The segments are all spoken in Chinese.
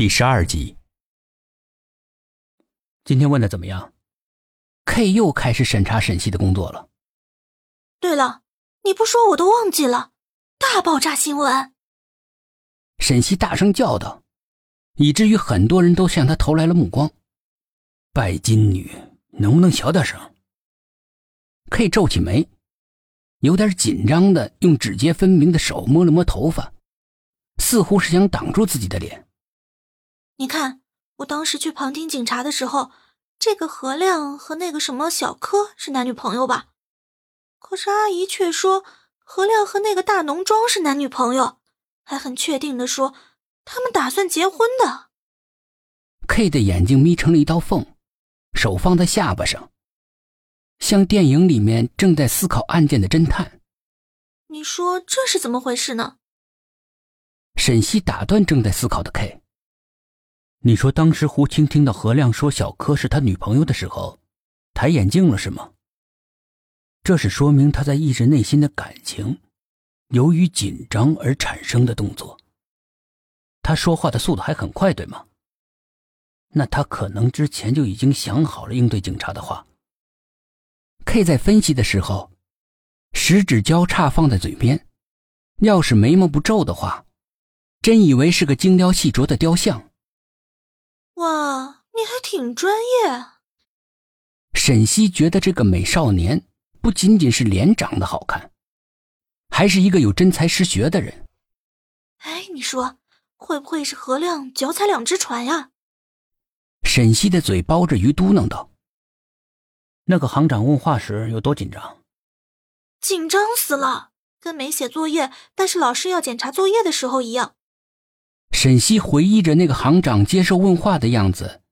第十二集。今天问的怎么样？K 又开始审查沈西的工作了。对了，你不说我都忘记了，大爆炸新闻！沈西大声叫道，以至于很多人都向他投来了目光。拜金女，能不能小点声？K 皱起眉，有点紧张的用指节分明的手摸了摸头发，似乎是想挡住自己的脸。你看，我当时去旁听警察的时候，这个何亮和那个什么小柯是男女朋友吧？可是阿姨却说何亮和那个大浓妆是男女朋友，还很确定的说他们打算结婚的。K 的眼睛眯成了一道缝，手放在下巴上，像电影里面正在思考案件的侦探。你说这是怎么回事呢？沈西打断正在思考的 K。你说当时胡青听到何亮说小柯是他女朋友的时候，抬眼镜了是吗？这是说明他在抑制内心的感情，由于紧张而产生的动作。他说话的速度还很快，对吗？那他可能之前就已经想好了应对警察的话。K 在分析的时候，十指交叉放在嘴边，要是眉毛不皱的话，真以为是个精雕细琢的雕像。哇，你还挺专业。沈西觉得这个美少年不仅仅是脸长得好看，还是一个有真才实学的人。哎，你说会不会是何亮脚踩两只船呀？沈西的嘴包着鱼嘟囔道：“那个行长问话时有多紧张？紧张死了，跟没写作业，但是老师要检查作业的时候一样。”沈西回忆着那个行长接受问话的样子，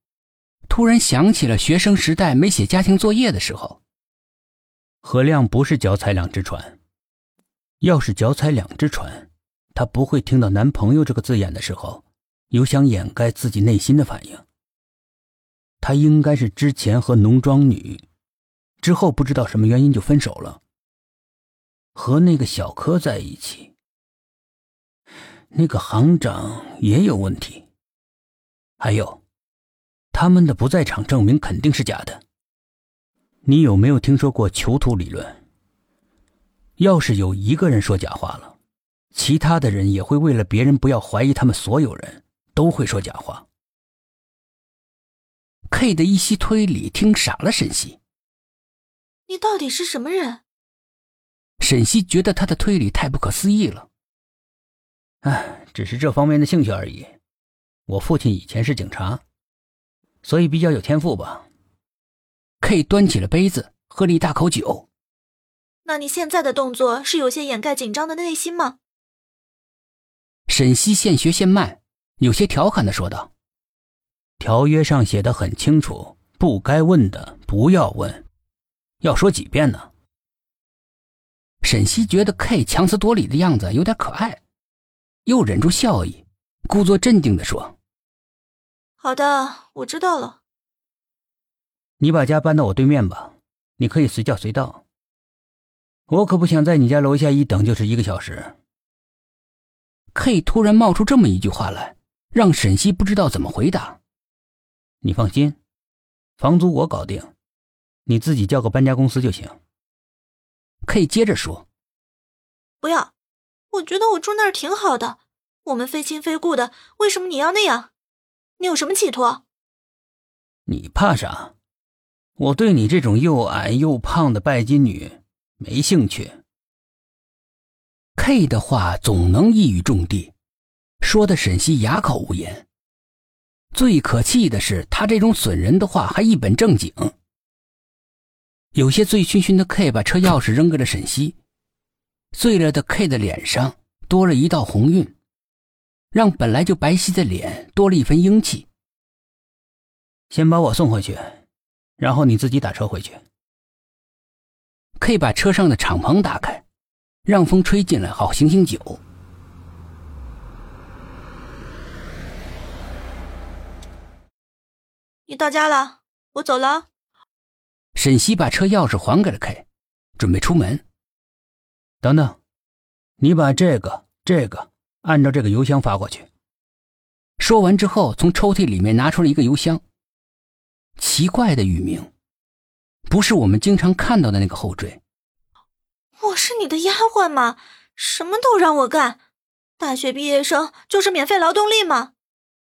突然想起了学生时代没写家庭作业的时候。何亮不是脚踩两只船，要是脚踩两只船，他不会听到“男朋友”这个字眼的时候，有想掩盖自己内心的反应。他应该是之前和农庄女，之后不知道什么原因就分手了，和那个小柯在一起。那个行长也有问题，还有，他们的不在场证明肯定是假的。你有没有听说过囚徒理论？要是有一个人说假话了，其他的人也会为了别人不要怀疑他们，所有人都会说假话。K 的一席推理听傻了沈西，你到底是什么人？沈西觉得他的推理太不可思议了。哎，只是这方面的兴趣而已。我父亲以前是警察，所以比较有天赋吧。K 端起了杯子，喝了一大口酒。那你现在的动作是有些掩盖紧张的内心吗？沈西现学现卖，有些调侃的说道：“条约上写的很清楚，不该问的不要问，要说几遍呢？”沈西觉得 K 强词夺理的样子有点可爱。又忍住笑意，故作镇定的说：“好的，我知道了。你把家搬到我对面吧，你可以随叫随到。我可不想在你家楼下一等就是一个小时。”K 突然冒出这么一句话来，让沈西不知道怎么回答。你放心，房租我搞定，你自己叫个搬家公司就行。K 接着说：“不要。”我觉得我住那儿挺好的，我们非亲非故的，为什么你要那样？你有什么企图？你怕啥？我对你这种又矮又胖的拜金女没兴趣。K 的话总能一语中的，说的沈西哑口无言。最可气的是，他这种损人的话还一本正经。有些醉醺醺的 K 把车钥匙扔给了沈西。醉了的 K 的脸上多了一道红晕，让本来就白皙的脸多了一分英气。先把我送回去，然后你自己打车回去。K 把车上的敞篷打开，让风吹进来，好醒醒酒。你到家了，我走了。沈西把车钥匙还给了 K，准备出门。等等，你把这个、这个按照这个邮箱发过去。说完之后，从抽屉里面拿出了一个邮箱。奇怪的域名，不是我们经常看到的那个后缀。我是你的丫鬟吗？什么都让我干，大学毕业生就是免费劳动力吗？